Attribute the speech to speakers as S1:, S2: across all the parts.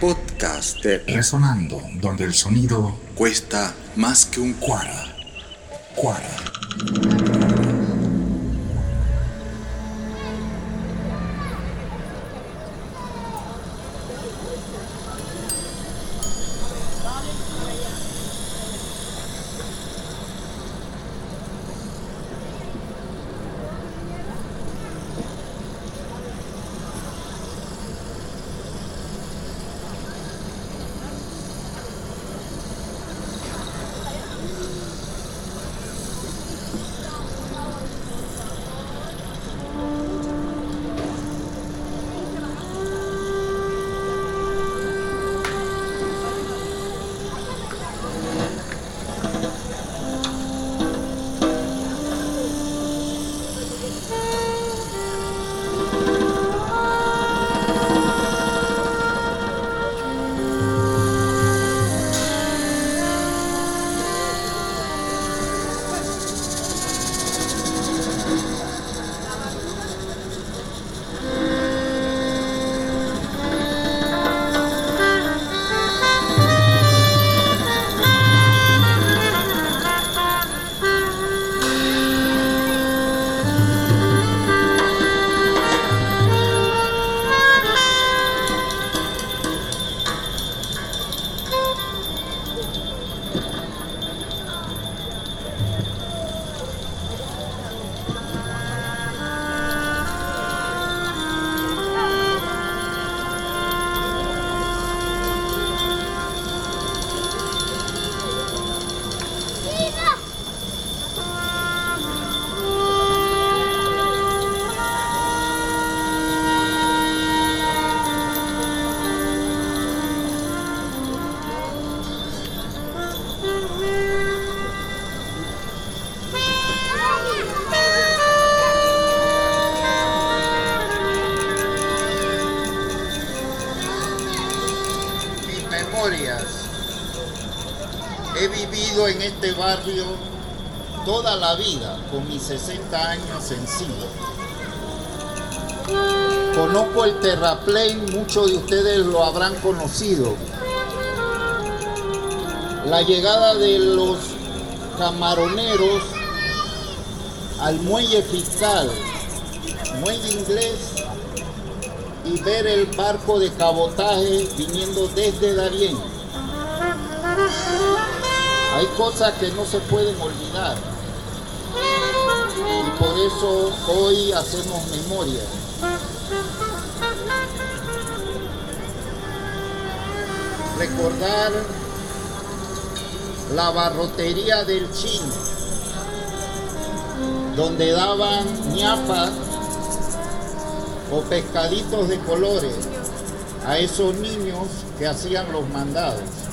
S1: podcast de
S2: Resonando, donde el sonido
S1: cuesta más que un cuara.
S2: cuara.
S3: Barrio toda la vida, con mis 60 años encima. Conozco el terraplén, muchos de ustedes lo habrán conocido. La llegada de los camaroneros al muelle fiscal, muelle inglés, y ver el barco de cabotaje viniendo desde Darién. Hay cosas que no se pueden olvidar y por eso hoy hacemos memoria. Recordar la barrotería del chino, donde daban ñapas o pescaditos de colores a esos niños que hacían los mandados.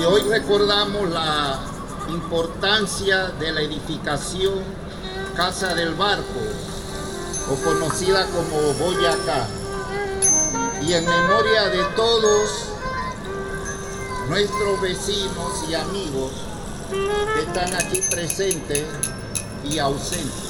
S3: Y hoy recordamos la importancia de la edificación Casa del Barco, o conocida como Boyacá. Y en memoria de todos nuestros vecinos y amigos que están aquí presentes y ausente.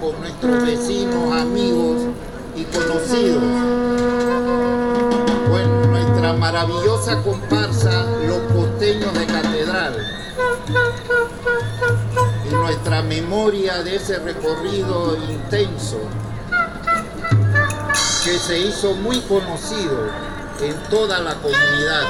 S3: Con nuestros vecinos, amigos y conocidos. Bueno, nuestra maravillosa comparsa, Los Costeños de Catedral. Y nuestra memoria de ese recorrido intenso que se hizo muy conocido en toda la comunidad.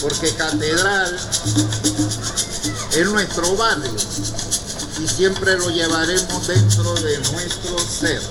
S3: Porque Catedral es nuestro barrio y siempre lo llevaremos dentro de nuestro ser.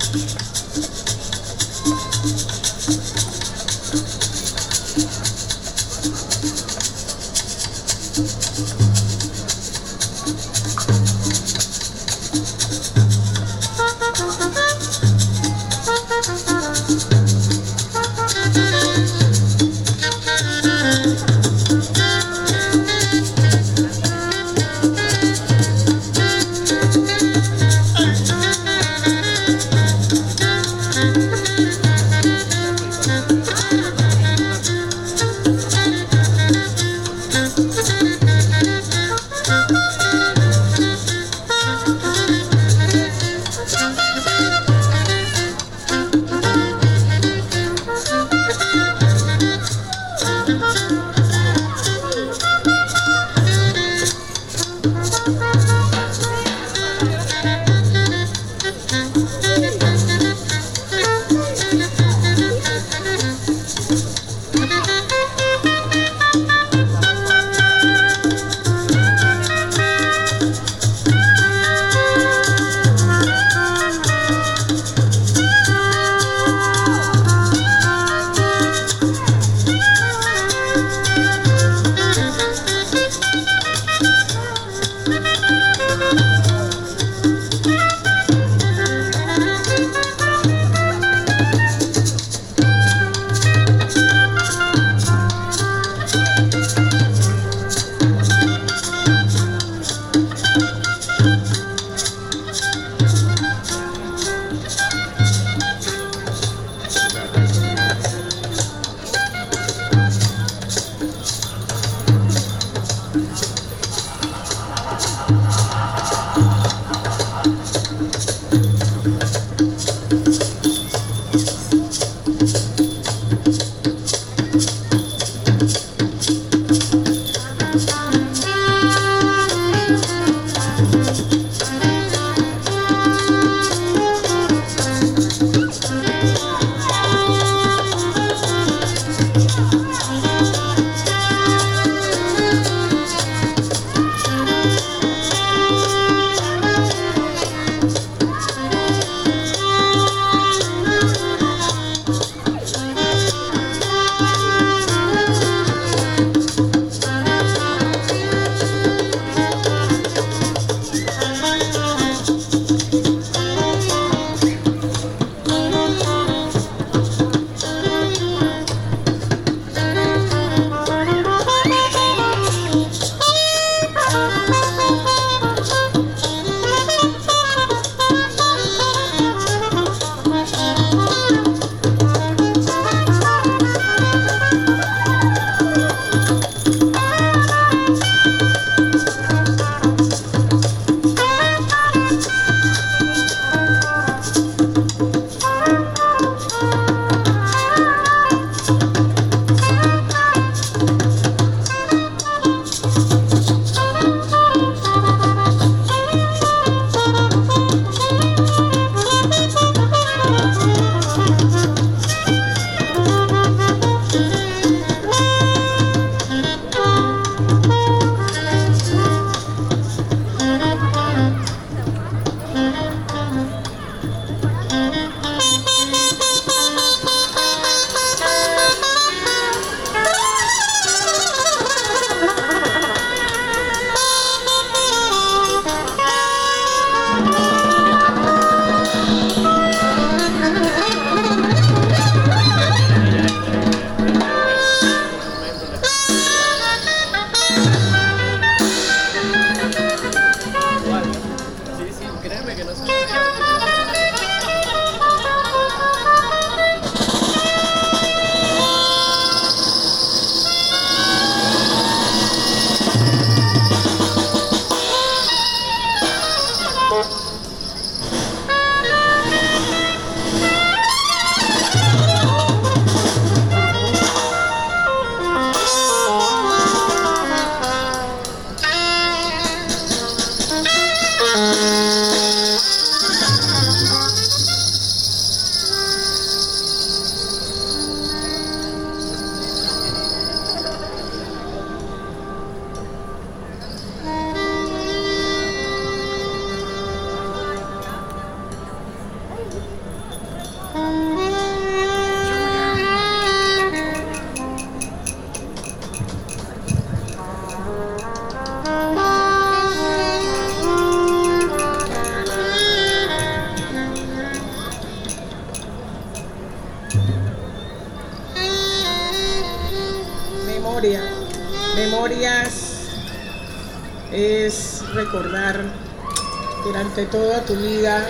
S4: Durante toda tu vida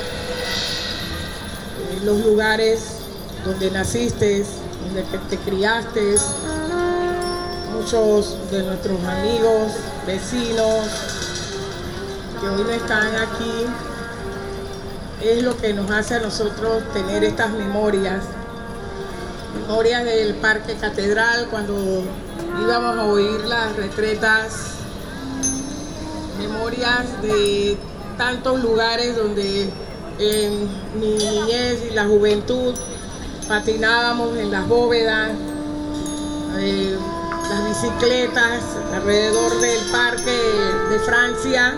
S4: eh, los lugares donde naciste, donde te criaste, muchos de nuestros amigos, vecinos que hoy no están aquí, es lo que nos hace a nosotros tener estas memorias. Memorias del Parque Catedral cuando íbamos a oír las retretas, memorias de tantos lugares donde en mi niñez y la juventud patinábamos en las bóvedas, eh, las bicicletas alrededor del parque de Francia,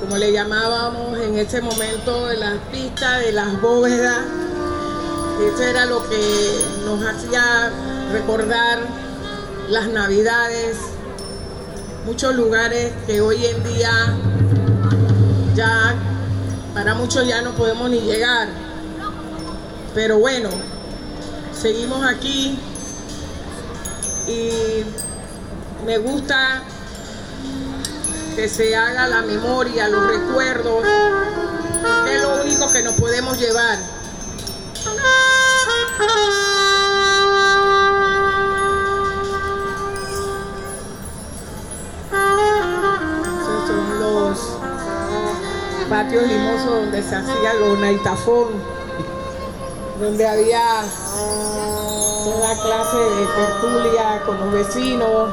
S4: como le llamábamos en ese momento, de las pistas, de las bóvedas. Eso era lo que nos hacía recordar las navidades, muchos lugares que hoy en día ya para muchos ya no podemos ni llegar. Pero bueno, seguimos aquí y me gusta que se haga la memoria, los recuerdos, que es lo único que nos podemos llevar. Patios limosos donde se hacía los naitafón, donde había toda clase de tertulia con los vecinos.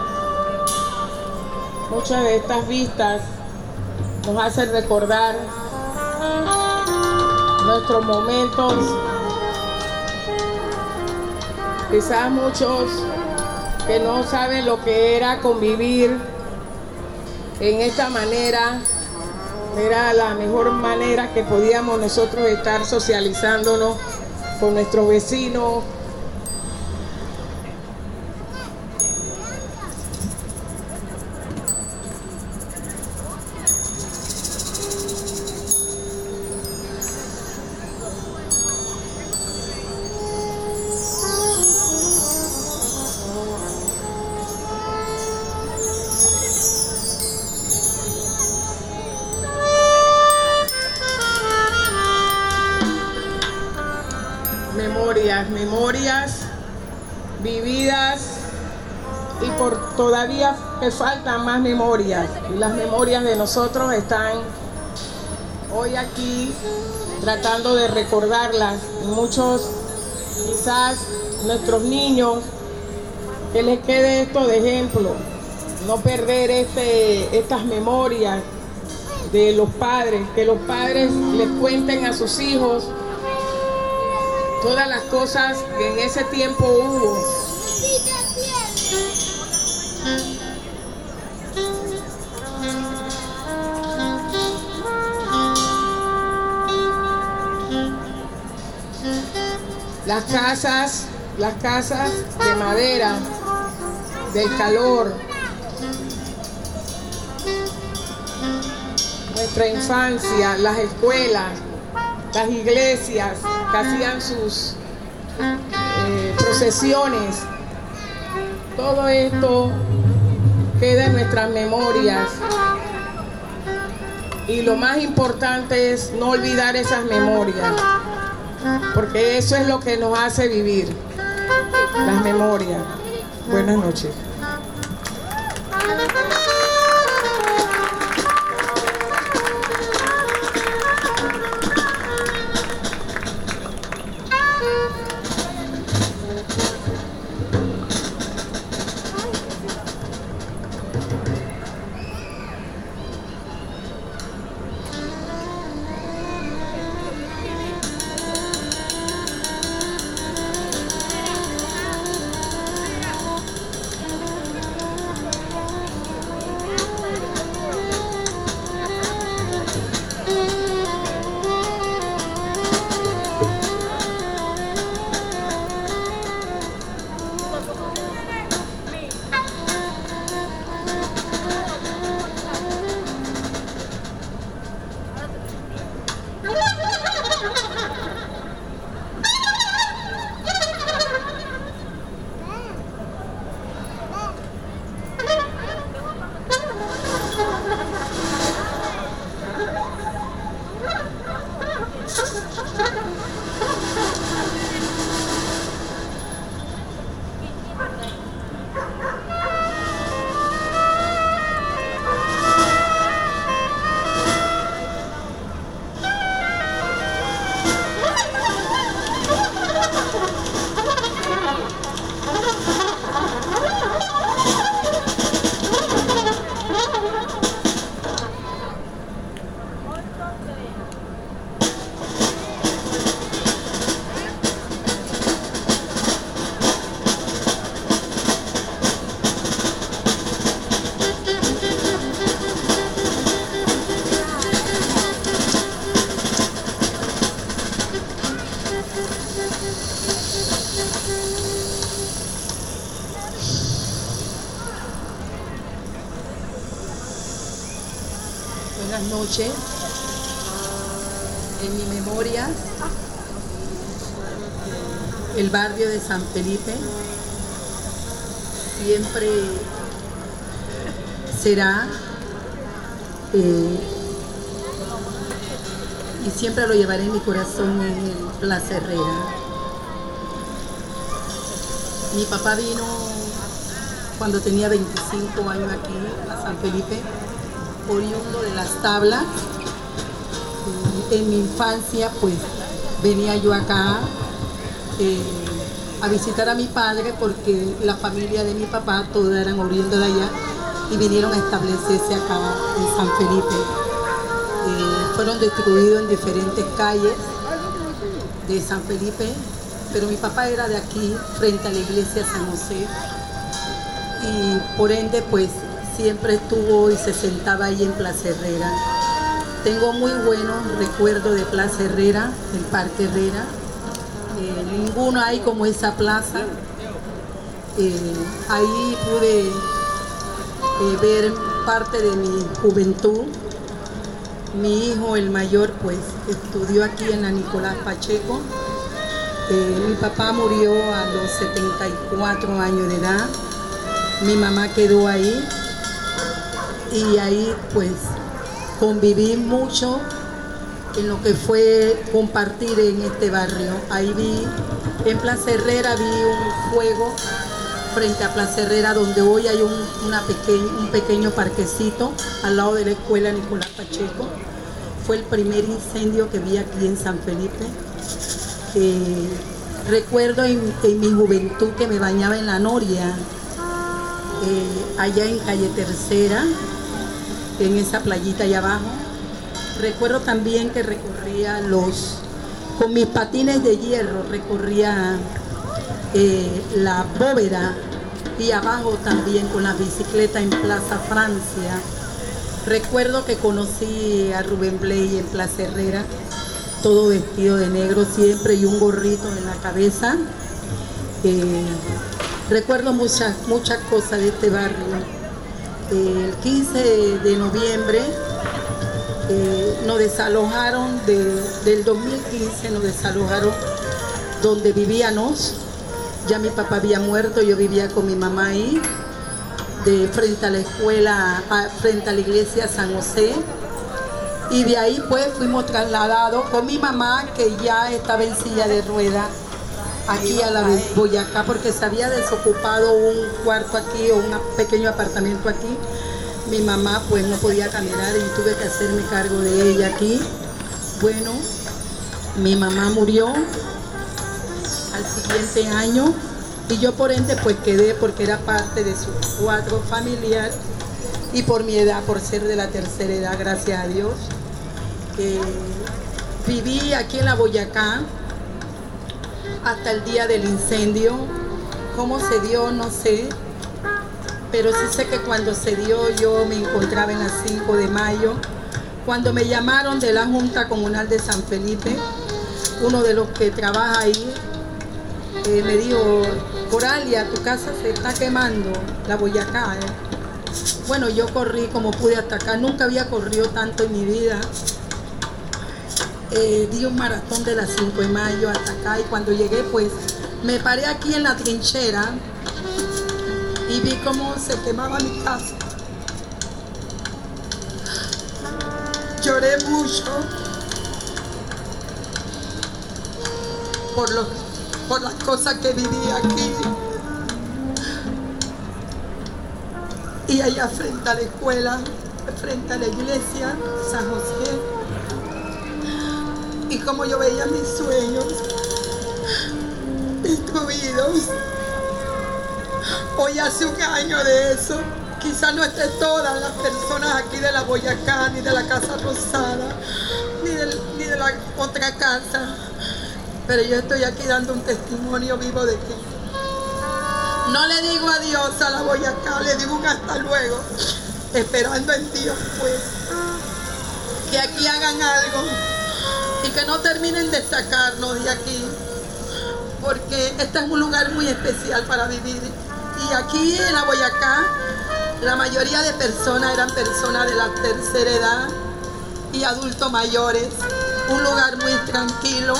S4: Muchas de estas vistas nos hacen recordar nuestros momentos. Quizás muchos que no saben lo que era convivir en esta manera, era la mejor manera que podíamos nosotros estar socializándonos con nuestros vecinos, más memorias. Y las memorias de nosotros están hoy aquí tratando de recordarlas. Muchos, quizás nuestros niños, que les quede esto de ejemplo, no perder este, estas memorias de los padres, que los padres les cuenten a sus hijos todas las cosas que en ese tiempo hubo. Las casas, las casas de madera, del calor, nuestra infancia, las escuelas, las iglesias que hacían sus eh, procesiones. Todo esto queda en nuestras memorias. Y lo más importante es no olvidar esas memorias, porque eso es lo que nos hace vivir, las memorias. Buenas noches.
S5: En mi memoria, el barrio de San Felipe siempre será eh, y siempre lo llevaré en mi corazón en el Plaza Herrera. Mi papá vino cuando tenía 25 años aquí a San Felipe, oriundo de las tablas. En mi infancia, pues venía yo acá eh, a visitar a mi padre porque la familia de mi papá todos eran oriundos de allá y vinieron a establecerse acá en San Felipe. Eh, fueron distribuidos en diferentes calles de San Felipe, pero mi papá era de aquí, frente a la iglesia San José, y por ende pues siempre estuvo y se sentaba ahí en Plaza Herrera. Tengo muy buenos recuerdos de Plaza Herrera, el Parque Herrera. Eh, ninguno hay como esa plaza. Eh, ahí pude eh, ver parte de mi juventud. Mi hijo, el mayor, pues estudió aquí en la Nicolás Pacheco. mi papá murió a los 74 años de edad mi mamá quedó ahí y ahí pues conviví mucho en lo que fue compartir en este barrio. Ahí vi, en Plaza Herrera vi un juego frente a Plaza Herrera donde hoy hay un, una un pequeño parquecito al lado de la escuela Nicolás Pacheco. Fue el primer incendio que vi aquí en San Felipe. Recuerdo en mi juventud que me bañaba en la Noria, eh, allá en calle Tercera, en esa playita allá abajo. Recuerdo también que recorría los, con mis patines de hierro, recorría eh, la bóveda y abajo también con la bicicleta en Plaza Francia. Recuerdo que conocí a Rubén Blay en Plaza Herrera, todo vestido de negro siempre y un gorrito en la cabeza. Eh, Recuerdo muchas, muchas cosas de este barrio. El 15 de noviembre eh, nos desalojaron, del 2015 nos desalojaron donde vivíamos. Ya mi papá había muerto, yo vivía con mi mamá ahí, de frente a la escuela, frente a la iglesia San José. Y de ahí pues fuimos trasladados con mi mamá que ya estaba en silla de ruedas aquí a la Boyacá porque se había desocupado un cuarto aquí o un pequeño apartamento aquí. Mi mamá pues no podía caminar y tuve que hacerme cargo de ella aquí. Bueno, mi mamá murió al siguiente año y yo por ende pues quedé porque era parte de su cuadro familiar y por mi edad, por ser de la tercera edad, gracias a Dios. Eh, viví aquí en la Boyacá hasta el día del incendio. ¿Cómo se dio? No sé. Pero sí sé que cuando se dio yo me encontraba en las 5 de mayo. Cuando me llamaron de la Junta Comunal de San Felipe, uno de los que trabaja ahí eh, me dijo, Coralia, tu casa se está quemando, la Boyacá. Bueno, yo corrí como pude hasta acá, nunca había corrido tanto en mi vida. Eh, di un maratón de las 5 de mayo hasta acá y cuando llegué pues me paré aquí en la trinchera y vi cómo se quemaba mi casa. Lloré mucho por, lo, por las cosas que viví aquí. Y allá frente a la escuela, frente a la iglesia, San José, y como yo veía mis sueños destruidos. Hoy hace un año de eso. Quizás no estén todas las personas aquí de la Boyacá, ni de la Casa Rosada, ni de, la otra casa. Pero yo estoy aquí dando un testimonio vivo de que no le digo adiós a la Boyacá, le digo un hasta luego, esperando en Dios pues que aquí hagan algo y que no terminen de sacarnos de aquí, porque este es un lugar muy especial para vivir. Y aquí en la Boyacá, la mayoría de personas eran personas de la tercera edad, y adultos mayores. Un lugar muy tranquilo,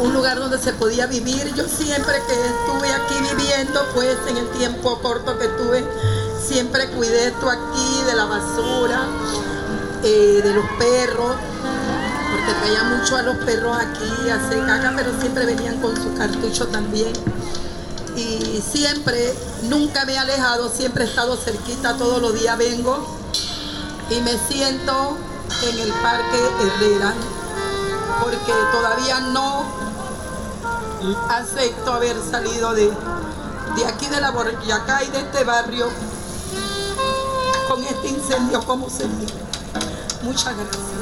S5: un lugar donde se podía vivir. Yo siempre que estuve aquí viviendo, pues en el tiempo corto que tuve, siempre cuidé esto aquí de la basura, eh, de los perros, porque traía mucho a los perros aquí a hacer caca, pero siempre venían con su cartucho también. Y siempre, nunca me he alejado, siempre he estado cerquita, todos los días vengo y me siento en el Parque Herrera, porque todavía no acepto haber salido de, de aquí de la Borjacá y de este barrio con este incendio como se vive. Muchas gracias.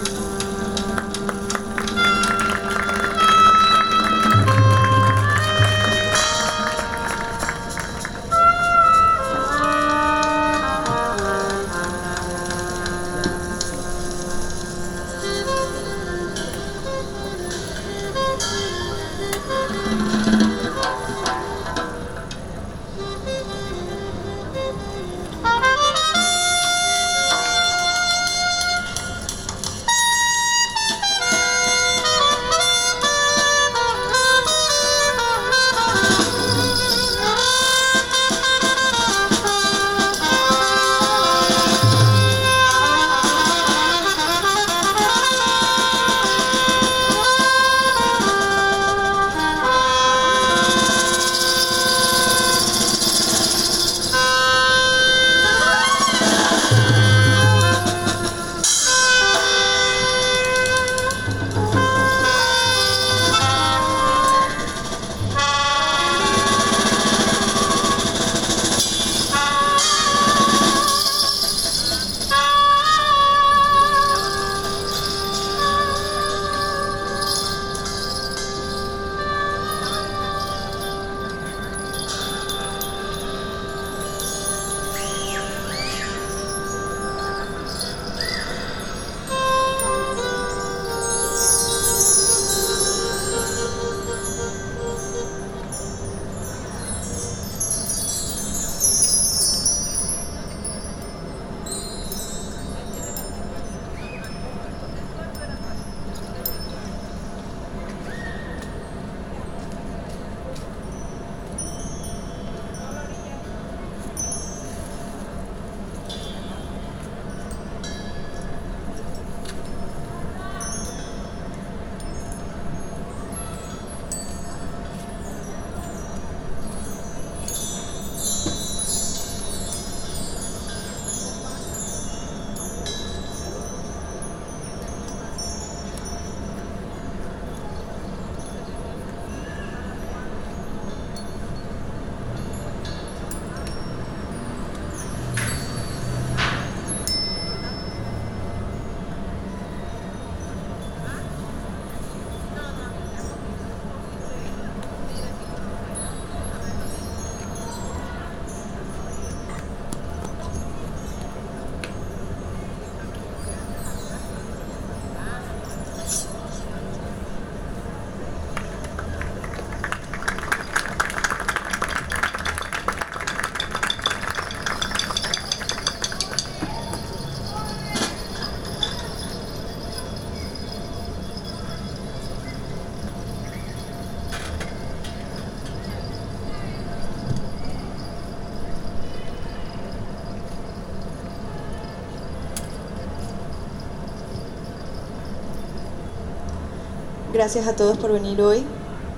S6: Gracias a todos por venir hoy,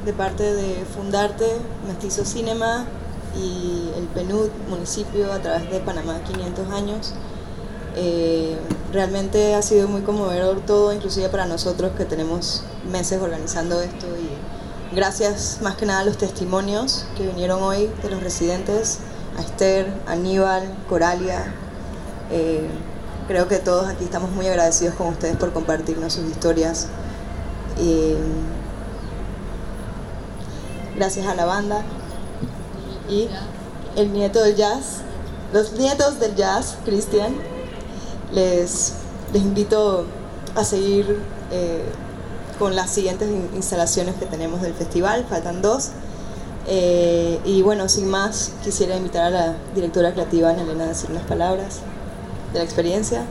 S6: de parte de Fundarte, Mestizo Cinema y el PNUD, municipio, a través de Panamá 500 años. Eh, realmente ha sido muy conmovedor todo, inclusive para nosotros que tenemos meses organizando esto y gracias más que nada a los testimonios que vinieron hoy de los residentes, a Esther, Aníbal, Coralia. Eh, creo que todos aquí estamos muy agradecidos con ustedes por compartirnos sus historias eh, gracias a la banda y el nieto del jazz, los nietos del jazz, Cristian, les, les invito a seguir eh, con las siguientes instalaciones que tenemos del festival, faltan dos. Eh, y bueno, sin más, quisiera invitar a la directora creativa Ana Elena a decir unas palabras de la experiencia.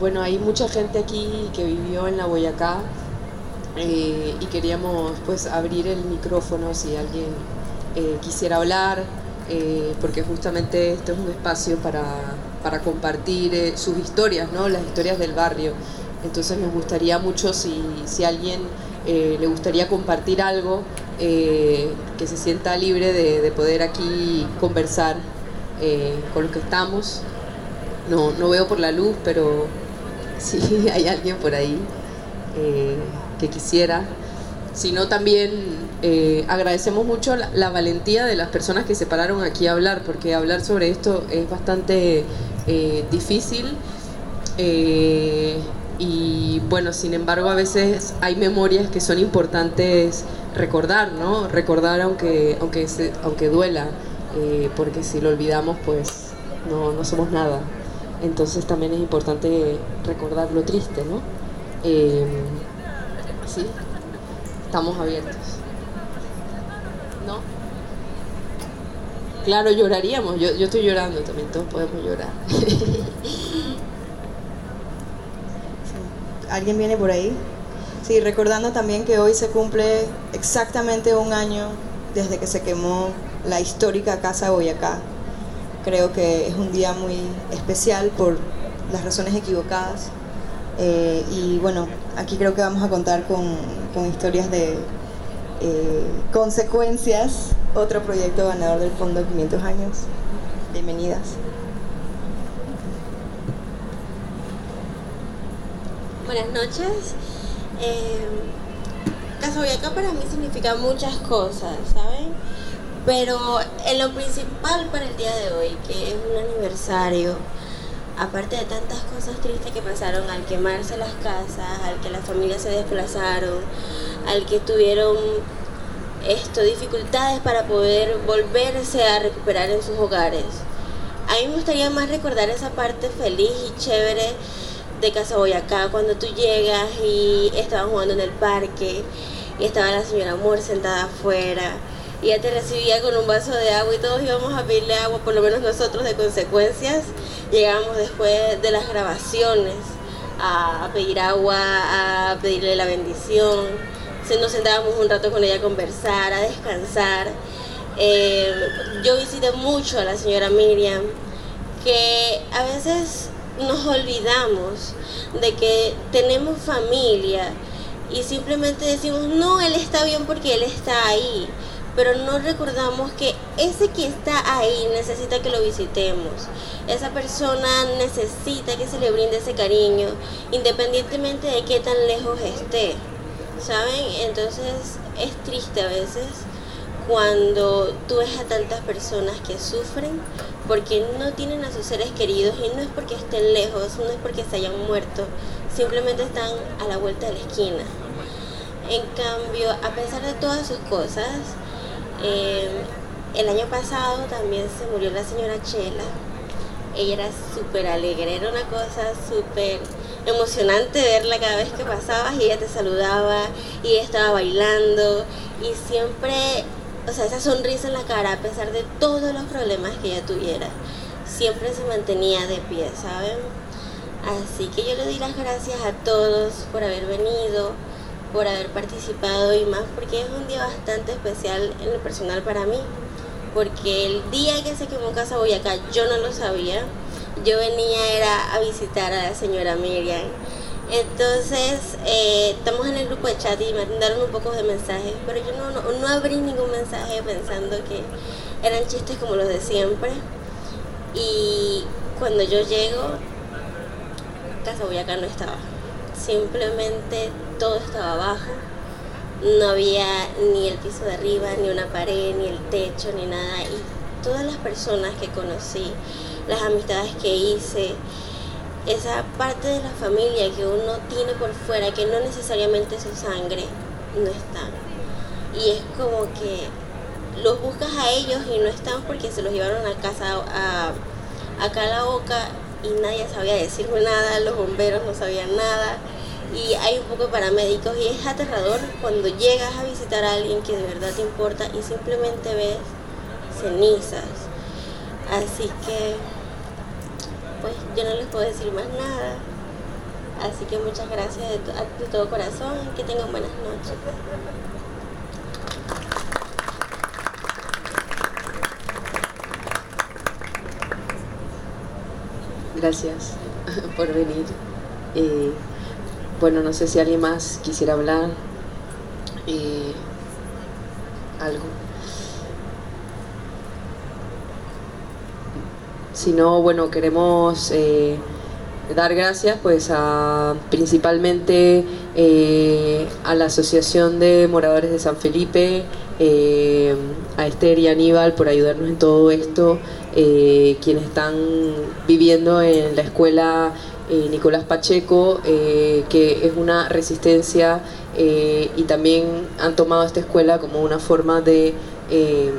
S7: Bueno, hay mucha gente aquí que vivió en la Boyacá eh, y queríamos pues abrir el micrófono si alguien eh, quisiera hablar, eh, porque justamente este es un espacio para, para compartir sus historias, ¿no? las historias del barrio. Entonces nos gustaría mucho si, si alguien le gustaría compartir algo, que se sienta libre de, de poder aquí conversar con los que estamos. No, no veo por la luz, pero si hay alguien por ahí eh, que quisiera. Sino también eh, agradecemos mucho la, valentía de las personas que se pararon aquí a hablar, porque hablar sobre esto es bastante eh, difícil. y bueno, sin embargo, a veces hay memorias que son importantes recordar, ¿no? Recordar aunque, aunque, aunque duela, porque si lo olvidamos, pues no, no somos nada. Entonces también es importante recordar lo triste, ¿no? Eh, sí, estamos abiertos. ¿No? Claro, lloraríamos. Yo, yo estoy llorando también, todos podemos llorar.
S6: ¿Alguien viene por ahí? Sí, recordando también que hoy se cumple exactamente un año desde que se quemó la histórica Casa Boyacá Creo que es un día muy especial por las razones equivocadas. Eh, y bueno, aquí creo que vamos a contar con, historias de eh, consecuencias. Otro proyecto ganador del Fondo 500 años. Bienvenidas.
S8: Buenas noches. Eh, para mí significa muchas cosas, ¿saben? Pero en lo principal para el día de hoy, que es un aniversario, aparte de tantas cosas tristes que pasaron al quemarse las casas, al que las familias se desplazaron, al que tuvieron esto, dificultades para poder volverse a recuperar en sus hogares. A mí me gustaría más recordar esa parte feliz y chévere de Casa Boyacá, cuando tú llegas y estaban jugando en el parque y estaba la señora Amor sentada afuera y ella te recibía con un vaso de agua y todos íbamos a pedirle agua, por lo menos nosotros de consecuencias. Llegábamos después de las grabaciones a, pedir agua, a pedirle la bendición. Nos sentábamos un rato con ella a conversar, a descansar. Eh, yo visité mucho a la señora Miriam, que a veces nos olvidamos de que tenemos familia y simplemente decimos, no, él está bien porque él está ahí pero no recordamos que ese que está ahí necesita que lo visitemos. Esa persona necesita que se le brinde ese cariño, independientemente de qué tan lejos esté. ¿Saben? Entonces es triste a veces cuando tú ves a tantas personas que sufren porque no tienen a sus seres queridos y no es porque estén lejos, no es porque se hayan muerto, simplemente están a la vuelta de la esquina. En cambio, a pesar de todas sus cosas, eh, el año pasado también se murió la señora Chela. Ella era súper alegre, era una cosa súper emocionante verla cada vez que pasabas y ella te saludaba y estaba bailando y siempre, o sea, esa sonrisa en la cara a pesar de todos los problemas que ella tuviera, siempre se mantenía de pie, ¿saben? Así que yo le doy las gracias a todos por haber venido, por haber participado y más porque es un día bastante especial en lo personal para mí. Porque el día que se quemó Casa Boyacá yo no lo sabía. Yo venía era a visitar a la señora Miriam. Entonces eh, estamos en el grupo de chat y me mandaron un poco de mensajes, pero yo no, no, no abrí ningún mensaje pensando que eran chistes como los de siempre. Y cuando yo llego, Casa Boyacá no estaba. Simplemente todo estaba abajo, no había ni el piso de arriba, ni una pared, ni el techo, ni nada. Y todas las personas que conocí, las amistades que hice, esa parte de la familia que uno tiene por fuera, que no necesariamente es su sangre, no están. Y es como que los buscas a ellos y no están porque se los llevaron a casa, a, acá a la boca y nadie sabía decirme nada, los bomberos no sabían nada y hay un poco de paramédicos y es aterrador cuando llegas a visitar a alguien que de verdad te importa y simplemente ves cenizas. Así que, pues yo no les puedo decir más nada. Así que muchas gracias de, to- de todo corazón que tengan buenas noches.
S7: Gracias por venir. Eh, bueno, no sé si alguien más quisiera hablar. Eh, algo. Si no, bueno, queremos eh, dar gracias pues a principalmente eh, a la Asociación de Moradores de San Felipe, eh, a Esther y Aníbal por ayudarnos en todo esto, quienes están viviendo en la escuela eh, Nicolás Pacheco, eh, que es una resistencia eh, y también han tomado esta escuela como una forma de... eh,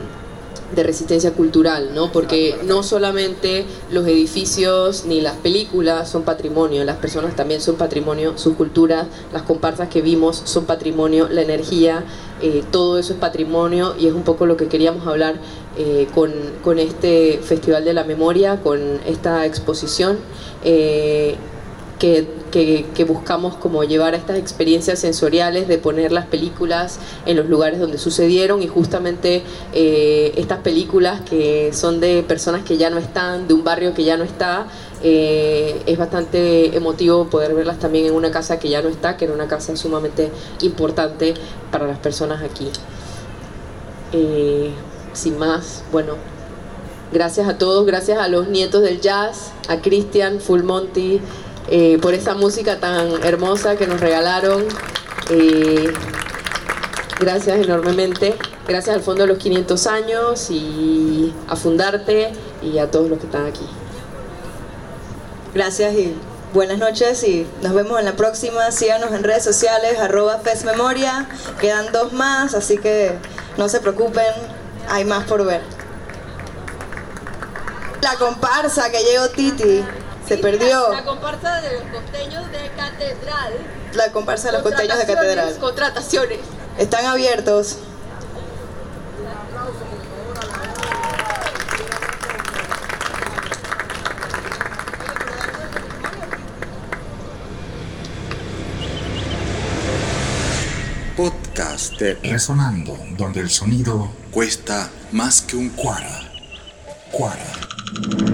S7: de resistencia cultural, ¿no? Porque no solamente los edificios ni las películas son patrimonio, las personas también son patrimonio, sus culturas, las comparsas que vimos son patrimonio, la energía, eh, todo eso es patrimonio y es un poco lo que queríamos hablar eh, con, este Festival de la Memoria, con esta exposición. eh, que, buscamos como llevar a estas experiencias sensoriales de poner las películas en los lugares donde sucedieron y justamente estas películas que son de personas que ya no están, de un barrio que ya no está, eh, es bastante emotivo poder verlas también en una casa que ya no está, que era una casa sumamente importante para las personas aquí. Eh, sin más, bueno, Gracias a todos, gracias a los nietos del jazz, a Cristian, Full Monty, eh, por esa música tan hermosa que nos regalaron. Gracias enormemente. Gracias al Fondo de los 500 años y a Fundarte y a todos los que están aquí.
S6: Gracias y buenas noches y nos vemos en la próxima. Síganos en redes sociales, arroba Festmemoria. Quedan dos más, así que no se preocupen, hay más por ver. La comparsa que llegó Titi, se perdió.
S7: La comparsa de los costeños de Catedral.
S6: La comparsa de los costeños de Catedral.
S7: Contrataciones.
S6: Están abiertos.
S1: Podcast de
S2: Resonando, donde el sonido
S1: cuesta más que un cuara.
S2: cuara.